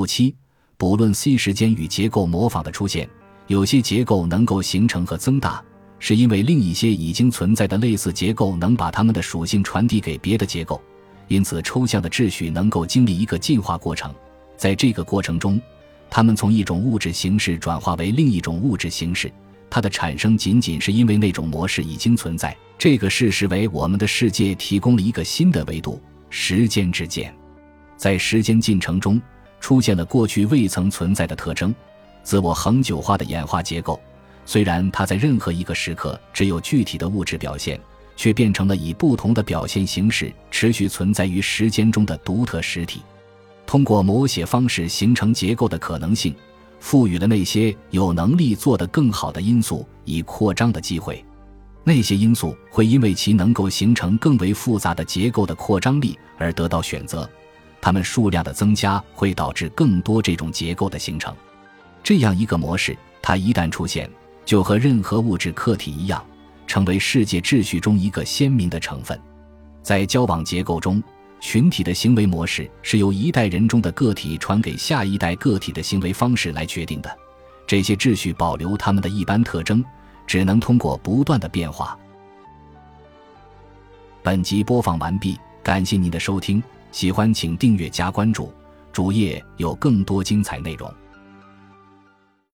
五七，不论 C 时间与结构模仿的出现，有些结构能够形成和增大，是因为另一些已经存在的类似结构能把它们的属性传递给别的结构，因此抽象的秩序能够经历一个进化过程，在这个过程中，它们从一种物质形式转化为另一种物质形式。它的产生仅仅是因为那种模式已经存在，这个事实为我们的世界提供了一个新的维度——时间之间。在时间进程中，出现了过去未曾存在的特征——自我恒久化的演化结构。虽然它在任何一个时刻只有具体的物质表现，却变成了以不同的表现形式持续存在于时间中的独特实体。通过摹写方式形成结构的可能性。赋予了那些有能力做得更好的因素以扩张的机会，那些因素会因为其能够形成更为复杂的结构的扩张力而得到选择，它们数量的增加会导致更多这种结构的形成。这样一个模式，它一旦出现，就和任何物质客体一样，成为世界秩序中一个鲜明的成分。在交往结构中。群体的行为模式是由一代人中的个体传给下一代个体的行为方式来决定的。这些秩序保留他们的一般特征，只能通过不断的变化。本集播放完毕，感谢您的收听，喜欢请订阅加关注，主页有更多精彩内容。